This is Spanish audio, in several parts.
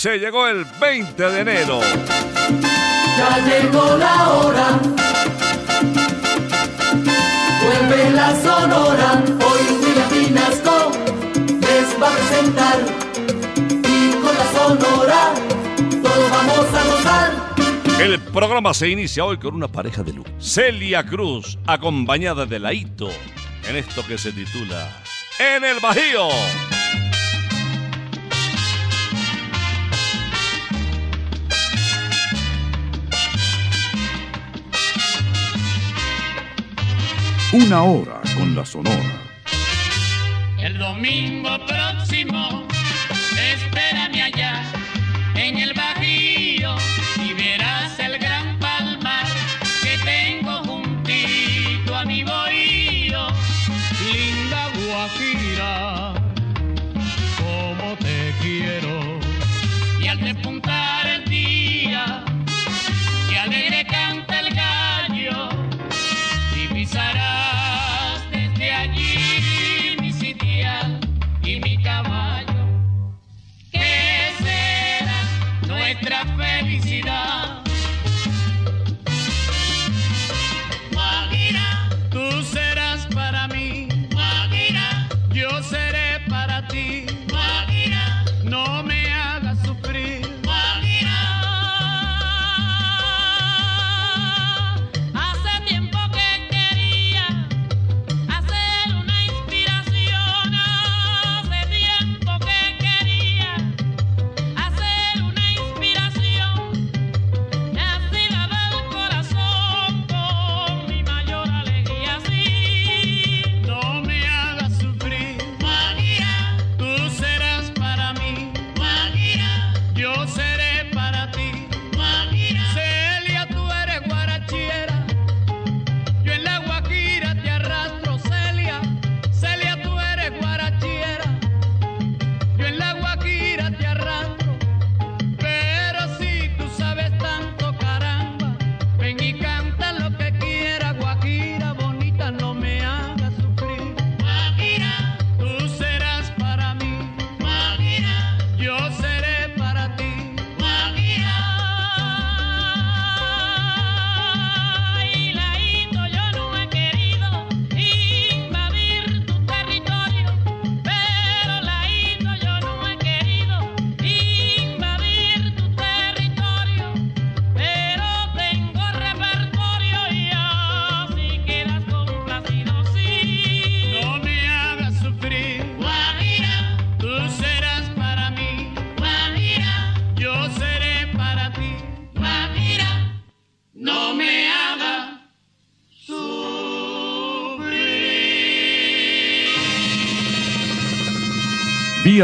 Se llegó el 20 de enero. Ya llegó la hora. Vuelve la sonora. Hoy William Pinasco les va a presentar. Y con la sonora todos vamos a gozar. El programa se inicia hoy con una pareja de luz. Celia Cruz, acompañada de Laito, en esto que se titula En el Bajío. Una hora con la Sonora. El domingo próximo, espérame allá en el Bajío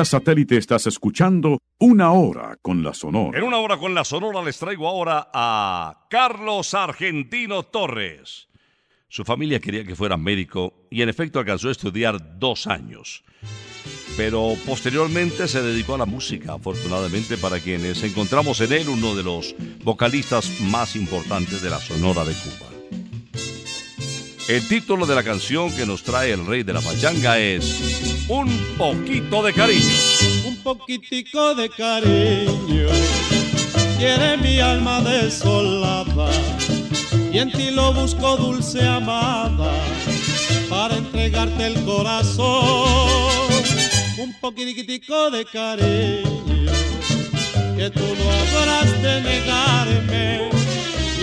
Satélite estás escuchando Una Hora con la Sonora. En una hora con la Sonora les traigo ahora a Carlos Argentino Torres. Su familia quería que fuera médico y en efecto alcanzó a estudiar dos años. Pero posteriormente se dedicó a la música, afortunadamente para quienes encontramos en él uno de los vocalistas más importantes de la Sonora de Cuba. El título de la canción que nos trae el rey de la pachanga es Un poquito de cariño. un poquitico de cariño. Quiere mi alma desolada y en ti lo busco dulce amada para entregarte el corazón. Un poquitico de cariño que tú no habrás negarme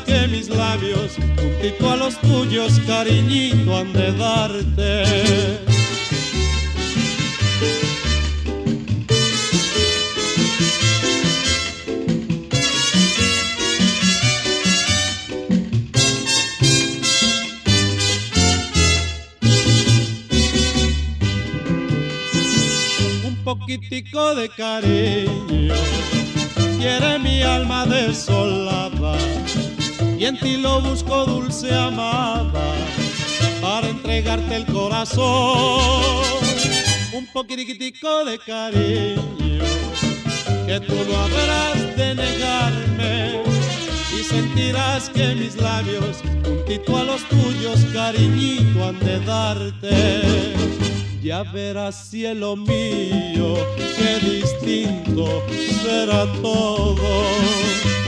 que mis labios, juntito a los tuyos, cariñito han de darte. un poquitico de cariño. Quiere mi alma desolada y en ti lo busco dulce amada para entregarte el corazón. Un poquitico de cariño que tú no habrás de negarme y sentirás que mis labios juntito a los tuyos cariñito han de darte. Ya verás cielo mío, qué distinto será todo.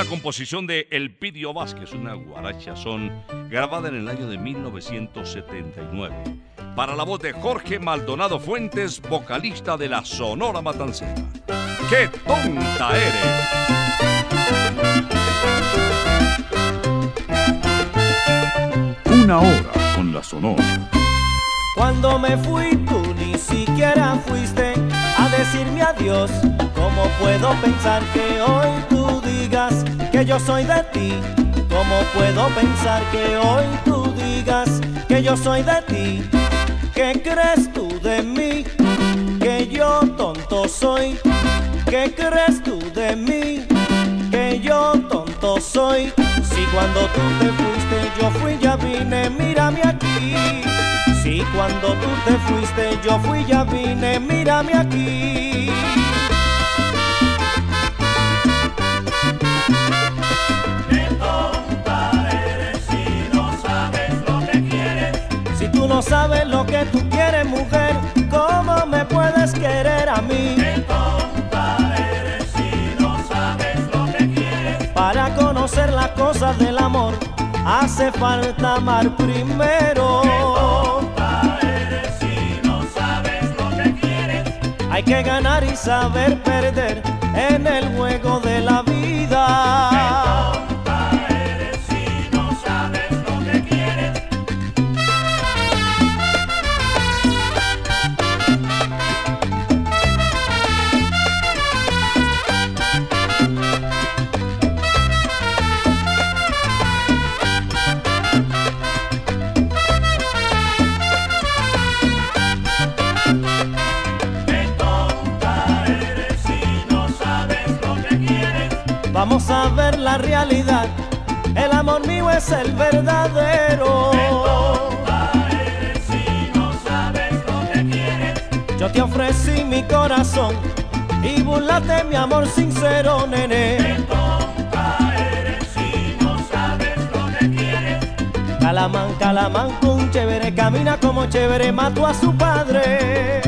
Una composición de Elpidio Vázquez, una guaracha son grabada en el año de 1979. Para la voz de Jorge Maldonado Fuentes, vocalista de la Sonora Matancera. ¡Qué tonta eres! Una Hora con la Sonora. Cuando me fui tú ni siquiera fuiste decirme adiós. ¿Cómo puedo pensar que hoy tú digas que yo soy de ti? ¿Cómo puedo pensar que hoy tú digas que yo soy de ti? ¿Qué crees tú de mí? Que yo tonto soy. ¿Qué crees tú de mí? Que yo tonto soy. Si cuando tú te fuiste yo fui ya vine, mírame aquí. Si cuando tú te fuiste yo fui ya vine, mírame aquí. Si tú no sabes lo que tú quieres, mujer, ¿cómo me puedes querer a mí? Para conocer las cosas del amor, hace falta amar primero. Hay que ganar y saber perder en el juego es el verdadero. Yo Yo te ofrecí mi corazón y burlaste mi amor sincero, nene. Calamán, calamán, con chévere, camina como chévere, mató a su padre.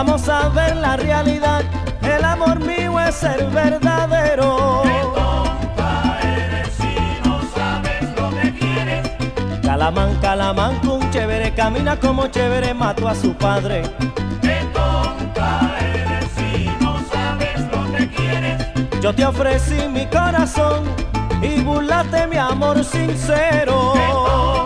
Vamos a ver la realidad, el amor mío es el verdadero. Calamán, calamán, con chévere, camina como chévere, mató a su padre. Yo te ofrecí mi corazón y burlaste mi amor sincero.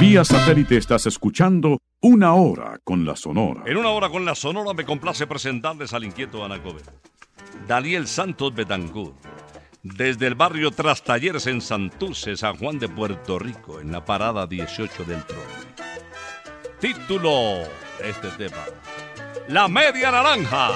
Vía satélite estás escuchando Una Hora con la Sonora. En una hora con la Sonora me complace presentarles al inquieto Anacobe. Daniel Santos Betancourt. Desde el barrio Trastalleres en Santurce, San Juan de Puerto Rico, en la parada 18 del trono. Título de este tema. La media naranja.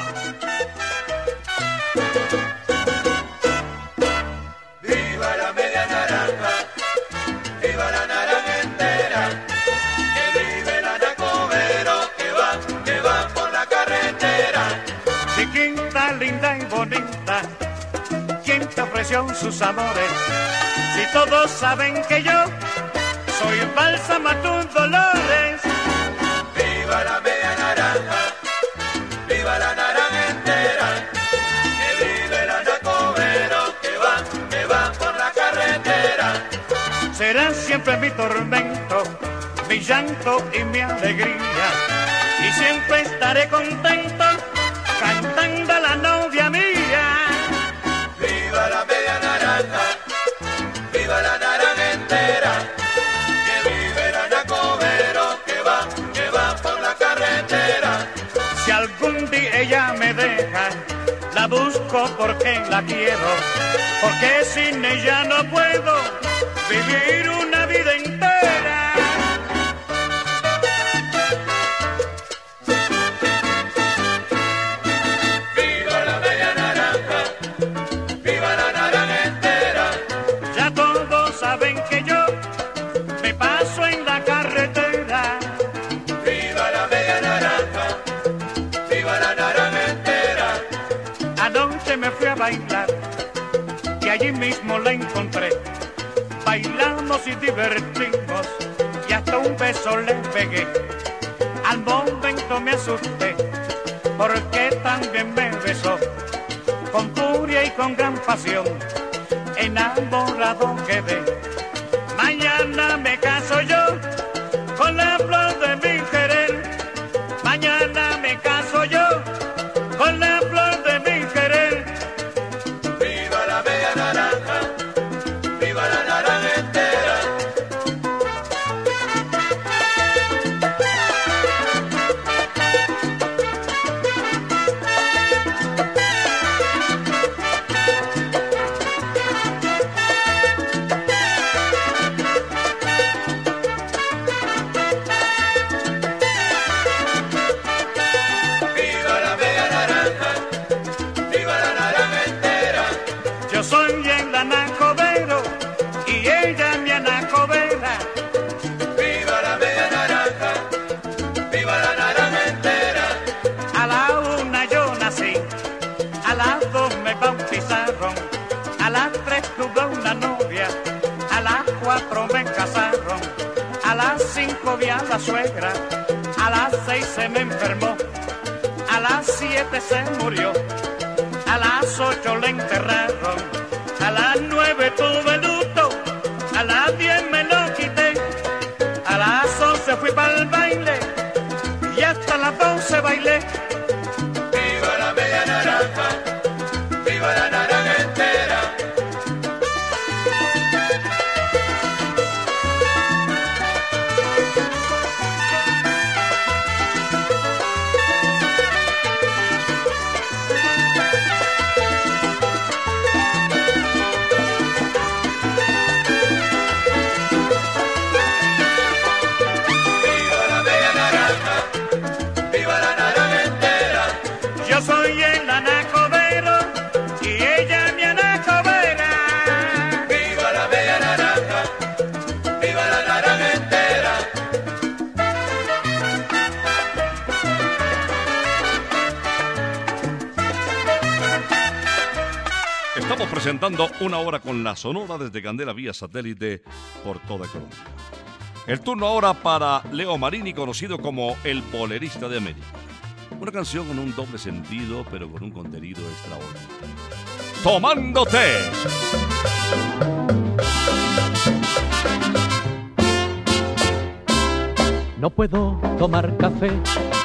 ¿Quién te ofreció sus amores? Si todos saben que yo soy bálsamo a tus dolores. Viva la media naranja, viva la naranja entera, que vive el anacobero que va, que va por la carretera. Será siempre mi tormento, mi llanto y mi alegría. Y siempre estaré contento busco porque la quiero, porque sin ella no puedo vivir una vida entera. Allí mismo la encontré. Bailamos y divertimos y hasta un beso le pegué. Al momento me asusté porque también me besó. Con furia y con gran pasión, enamorado quedé. Presentando una hora con la Sonora desde Candela vía satélite por toda Colombia. El turno ahora para Leo Marini, conocido como el bolerista de América. Una canción con un doble sentido, pero con un contenido extraordinario. Tomándote. No puedo tomar café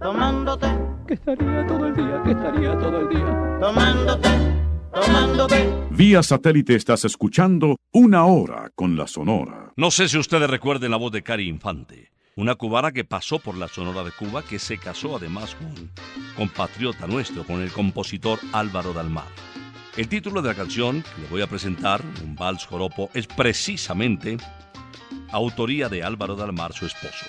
tomándote, que estaría todo el día, que estaría todo el día. tomándote, tomándote. Vía satélite estás escuchando Una Hora con la Sonora. No sé si ustedes recuerden la voz de Cari Infante, una cubana que pasó por la Sonora de Cuba, que se casó además con compatriota nuestro, con el compositor Álvaro Dalmar. El título de la canción que le voy a presentar, un vals joropo, es precisamente autoría de Álvaro Dalmar, su esposo.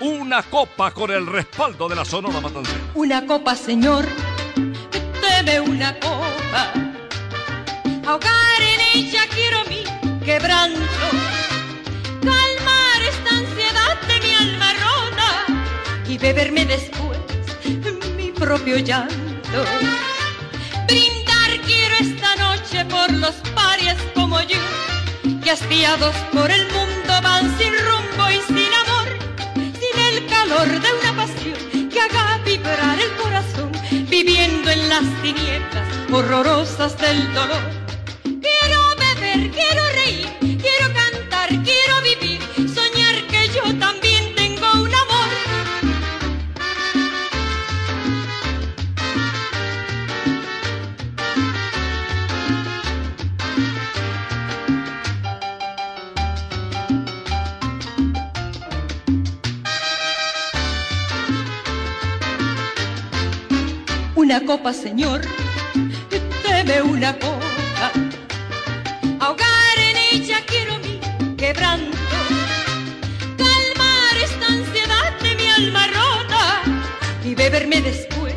Una copa con el respaldo de la Sonora Matancera. Una copa, señor, deme una copa. Ahogar en ella quiero mi quebranto. Calmar esta ansiedad de mi alma rota y beberme después mi propio llanto. Brindar quiero esta noche por los parias como yo, que hastiados por el mundo van sin calor de una pasión que haga vibrar el corazón, viviendo en las tinieblas horrorosas del dolor. Una copa, señor, deme una copa. Ahogar en ella quiero mi quebranto, calmar esta ansiedad de mi alma rota y beberme después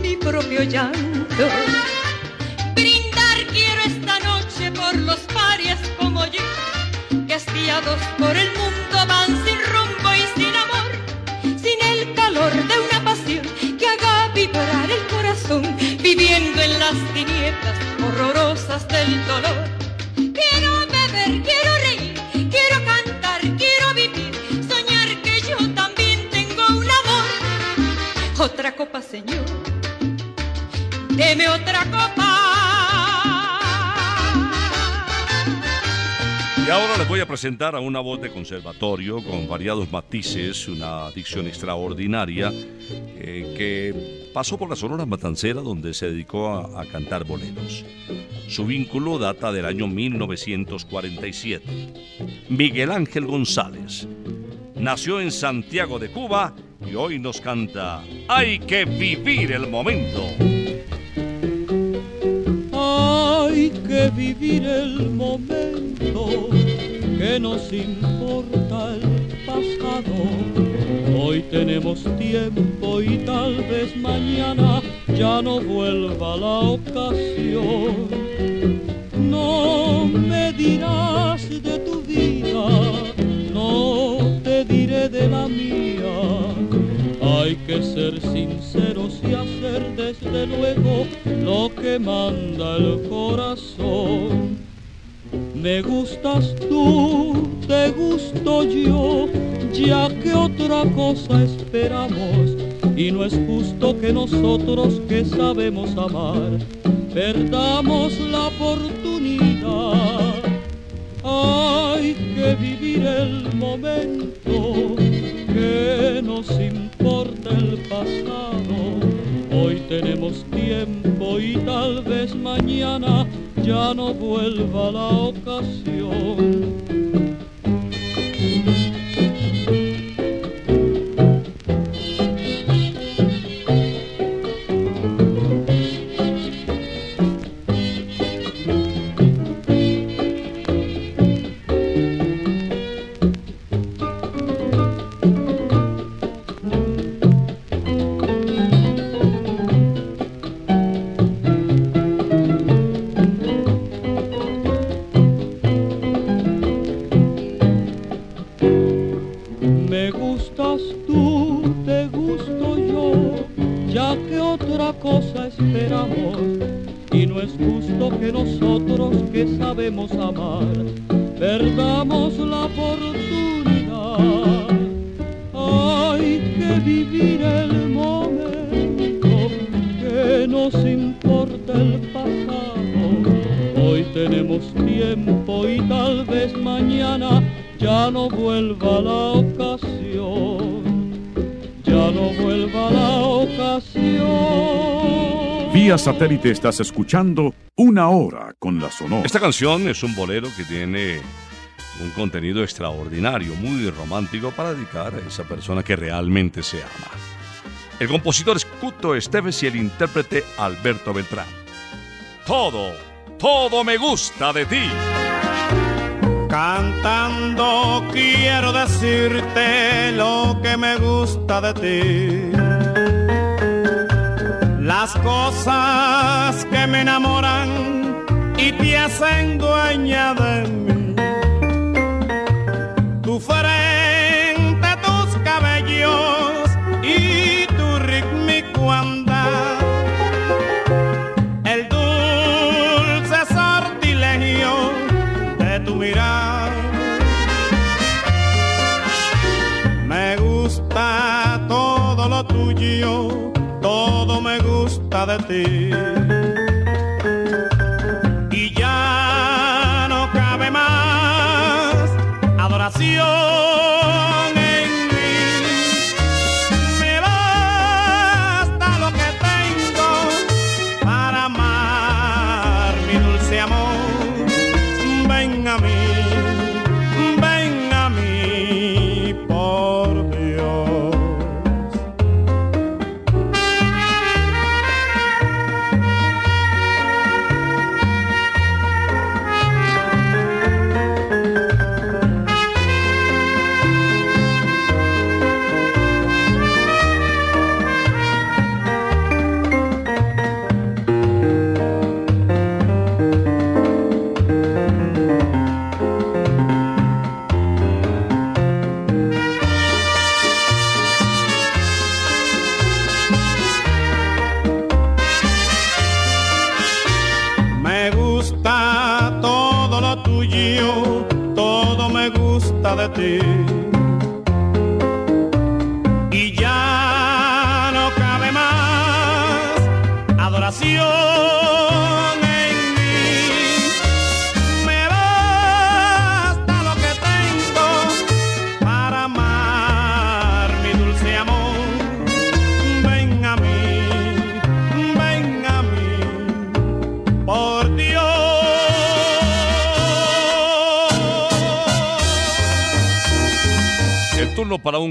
mi propio llanto. Brindar quiero esta noche por los parias como yo, que por el mundo van las tinieblas horrorosas del dolor. Quiero beber, quiero reír, quiero cantar, quiero vivir, soñar que yo también tengo un amor. Otra copa, señor, deme otra copa. Y ahora les voy a presentar a una voz de conservatorio con variados matices, una dicción extraordinaria eh, que pasó por la Sonora Matancera donde se dedicó a, a cantar boleros. Su vínculo data del año 1947. Miguel Ángel González nació en Santiago de Cuba y hoy nos canta Hay que vivir el momento. Que vivir el momento que nos importa el pasado. Hoy tenemos tiempo y tal vez mañana ya no vuelva la ocasión. No me dirás de tu vida, no te diré de la mía. Hay que ser sinceros y hacer desde luego lo que manda el corazón. Me gustas tú, te gusto yo, ya que otra cosa esperamos. Y no es justo que nosotros que sabemos amar, perdamos la oportunidad. Hay que vivir el momento, que nos importa el pasado. Hoy tenemos tiempo y tal vez mañana ya no vuelva la ocasión. Vía satélite estás escuchando Una Hora con la Sonora. Esta canción es un bolero que tiene un contenido extraordinario, muy romántico para dedicar a esa persona que realmente se ama. El compositor es Cuto Esteves y el intérprete Alberto Beltrán. Todo, todo me gusta de ti. Cantando quiero decirte lo que me gusta de ti. Las cosas que me enamoran y te hacen dueña de mí. Tu de ti.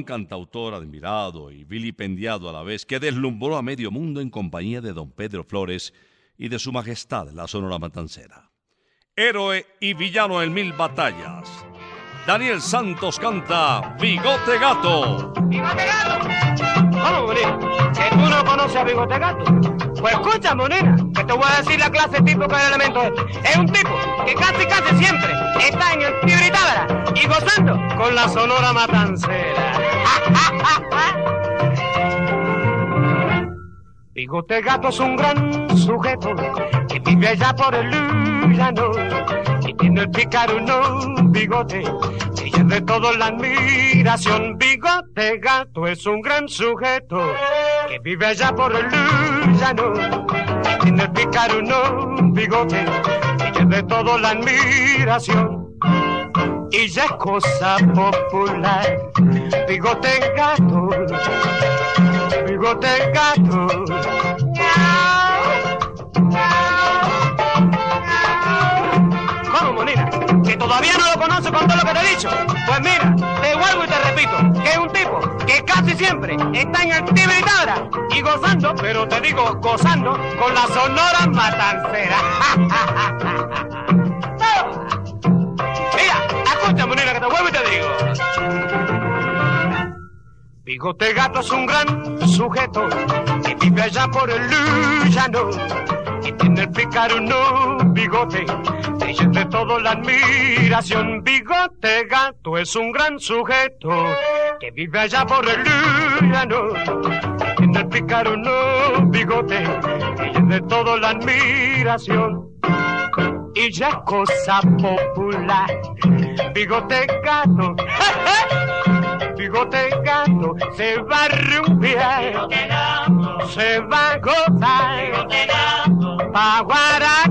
Cantautor admirado y vilipendiado a la vez que deslumbró a medio mundo en compañía de don Pedro Flores y de su majestad la Sonora Matancera. Héroe y villano en mil batallas. Daniel Santos canta Bigote Gato. ¡Bigote Gato! ¿Cómo, Monina? ¿Que tú no conoces a Bigote Gato? Pues escucha, Monina, que te voy a decir la clase tipo que el elemento este. Es un tipo que casi, casi siempre está en el Tibritábara y gozando con la sonora matancera. Bigote Gato es un gran sujeto que vive allá por el llano y tiene el picaruno bigote que ya de todo la admiración. Bigote Gato es un gran sujeto que vive allá por el llano y tiene el picaruno bigote que ya de todo la admiración. Y ya es cosa popular, bigote gato, bigote gato. ¿Cómo, Monina? ¿Que todavía no lo conoce con todo lo que te he dicho? Pues mira, te vuelvo y te repito, que es un tipo que casi siempre está en Tibritabra y gozando, pero te digo gozando, con la sonora matancera. que te vuelvo y te digo. Bigote Gato es un gran sujeto que vive allá por el llano y tiene el picaruno bigote que de todo la admiración. Bigote Gato es un gran sujeto que vive allá por el llano y tiene el picaruno bigote que de todo la admiración. Y ya cosa popular, bigote gato, bigote gato se va a rumbear, se va a gozar, pa' guarachar.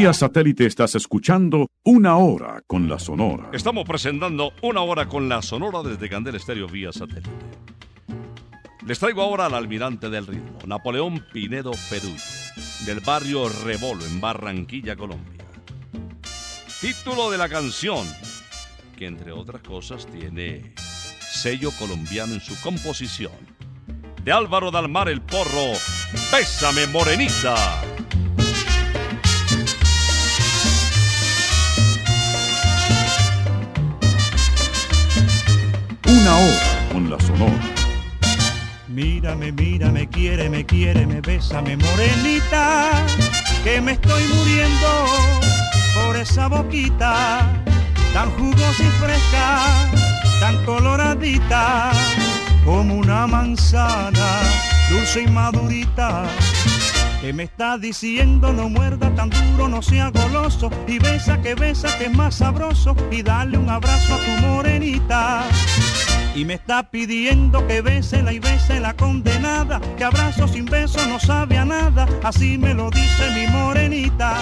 Vía satélite estás escuchando Una Hora con la Sonora. Estamos presentando una hora con la Sonora desde Candel Estéreo vía satélite. Les traigo ahora al almirante del ritmo, Napoleón Pinedo Perullo, del barrio Rebolo en Barranquilla, Colombia. Título de la canción, que entre otras cosas tiene sello colombiano en su composición. De Álvaro Dalmar el Porro, Bésame Morenita. Una Hora con la Sonora. Mírame, mírame, quiéreme, quiéreme, bésame, morenita, que me estoy muriendo por esa boquita, tan jugosa y fresca, tan coloradita, como una manzana, dulce y madurita. Que me está diciendo no muerda tan duro, no sea goloso y besa que besa que es más sabroso y dale un abrazo a tu morenita. Y me está pidiendo que bésela y bese la condenada, que abrazo sin beso no sabe a nada, así me lo dice mi morenita.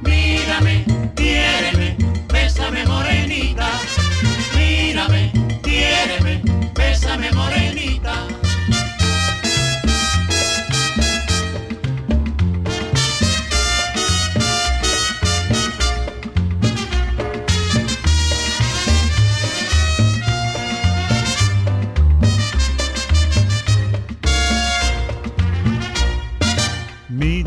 Mírame, quiéreme, bésame morenita. Mírame, quiéreme, bésame morenita.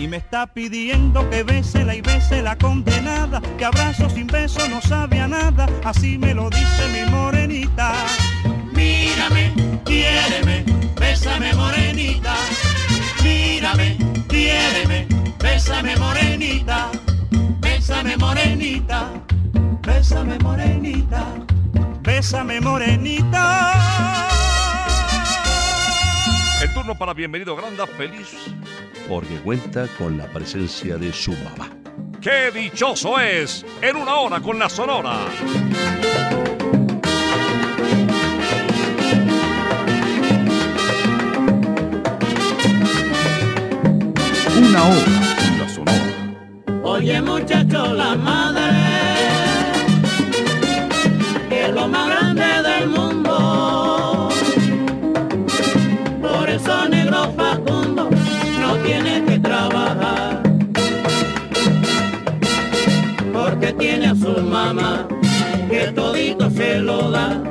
Y me está pidiendo que bésela y bese la condenada, que abrazo sin beso no sabe a nada, así me lo dice mi morenita. Mírame, quiéreme, bésame morenita. Mírame, quiéreme, bésame morenita. Bésame morenita, bésame morenita, bésame morenita. El turno para Bienvenido Granda, feliz porque cuenta con la presencia de su mamá. ¡Qué dichoso es! En una hora con la Sonora. Una hora con la Sonora. Oye muchacho, la madre su mamá que todito se lo da.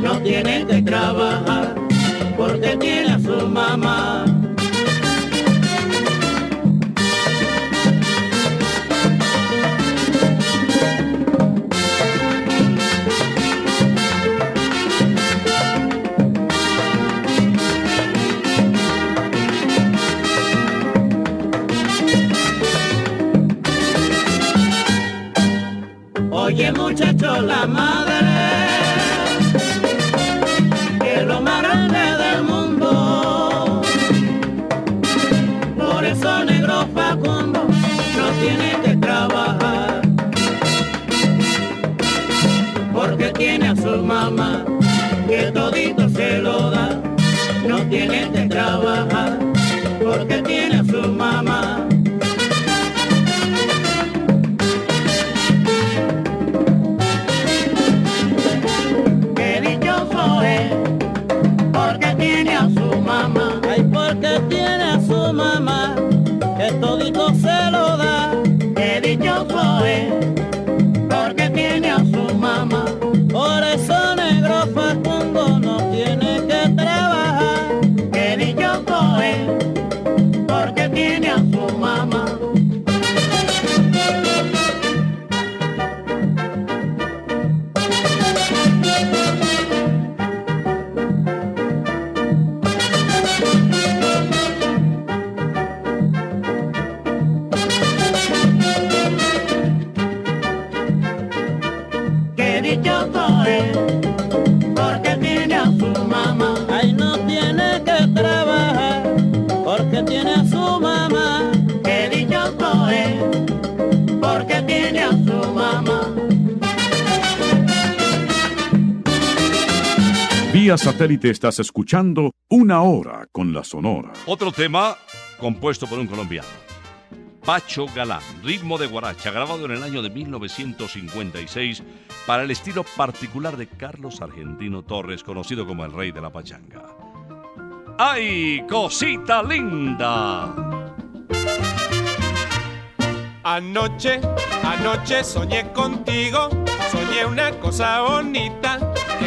No tiene que trabajar porque tiene a su mamá. La madre que es lo más grande del mundo. Por eso negro Facundo no tiene que trabajar. Porque tiene a su mamá que todito Vía satélite estás escuchando Una hora con la Sonora. Otro tema compuesto por un colombiano. Pacho Galán, ritmo de guaracha, grabado en el año de 1956 para el estilo particular de Carlos Argentino Torres, conocido como el rey de la pachanga. ¡Ay, cosita linda! Anoche, anoche soñé contigo, soñé una cosa bonita,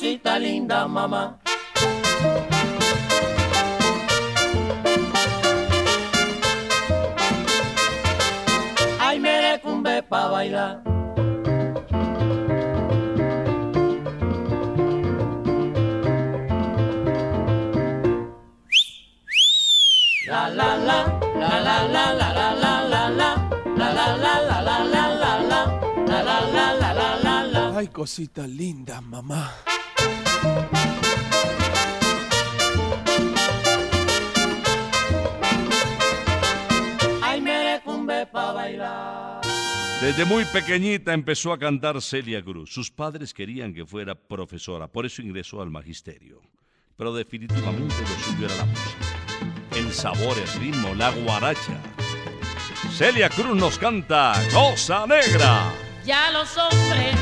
Cosita linda, mamá. Ay, merecumbe pa' bailar. La la la, la la la la la la la la, la la la la la la la la, la la la la cosita linda, mamá. Desde muy pequeñita empezó a cantar Celia Cruz. Sus padres querían que fuera profesora, por eso ingresó al magisterio. Pero definitivamente lo suyo era la música. El sabor, el ritmo, la guaracha. Celia Cruz nos canta Cosa Negra. Ya los hombres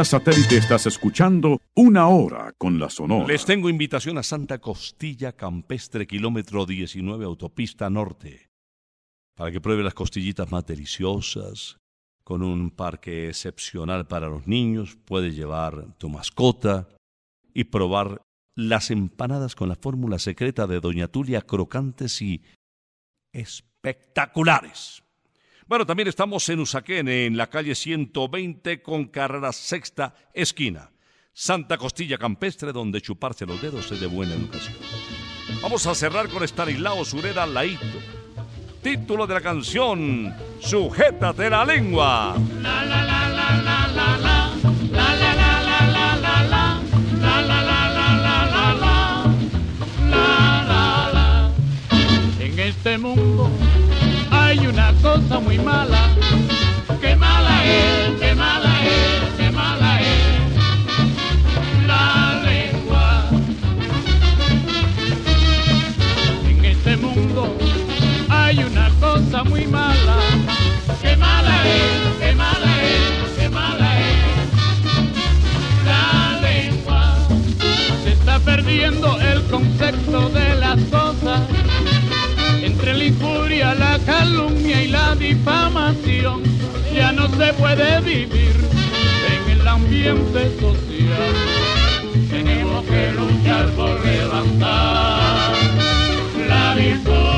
Vía satélite estás escuchando Una Hora con la Sonora. Les tengo invitación a Santa Costilla Campestre, kilómetro 19, autopista norte, para que pruebe las costillitas más deliciosas, con un parque excepcional para los niños, puedes llevar tu mascota y probar las empanadas con la fórmula secreta de Doña Tulia, crocantes y espectaculares. Bueno, también estamos en Usaquén, en la calle 120 con carrera sexta esquina. Santa Costilla Campestre, donde chuparse los dedos es de buena educación. Vamos a cerrar con Stanislao Surera Laito. Título de la canción, Sujétate la lengua. En este mundo muy mala. Qué mala es, qué mala es, qué mala es la lengua. En este mundo hay una cosa muy mala. Qué mala es, qué mala es, qué mala es la lengua. Se está perdiendo el concepto de ya no se puede vivir en el ambiente social. Tenemos que luchar por levantar la virtud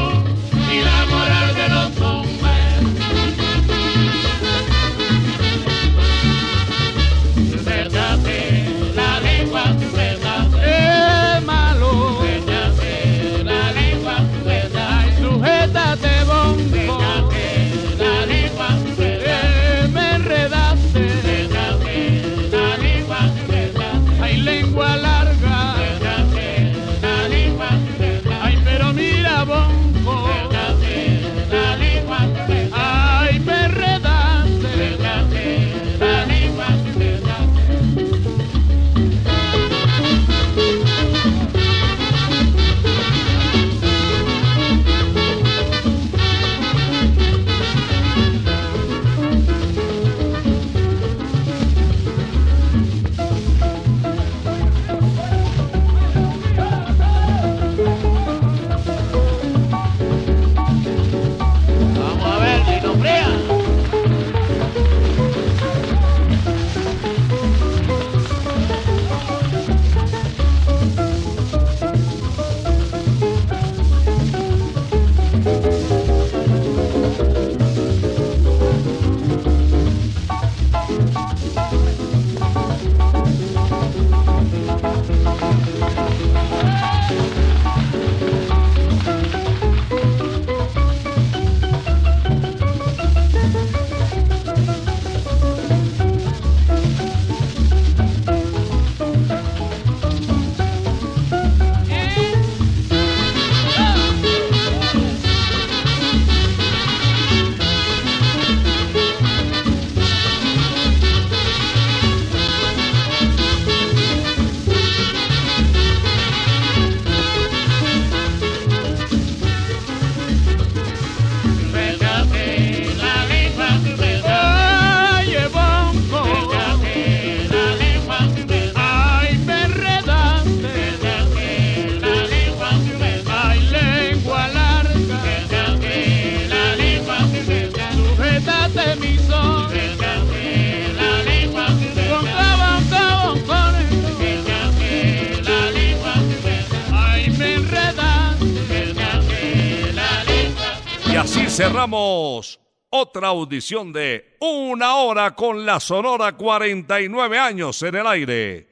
cerramos otra audición de Una Hora con la Sonora 49 años en el aire.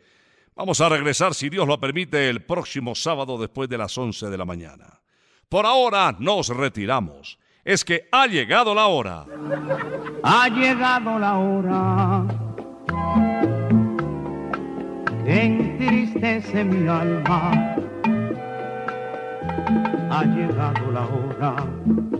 Vamos a regresar, si Dios lo permite, el próximo sábado después de las 11 de la mañana. Por ahora nos retiramos. Es que ha llegado la hora. Ha llegado la hora entristece mi alma. Ha llegado la hora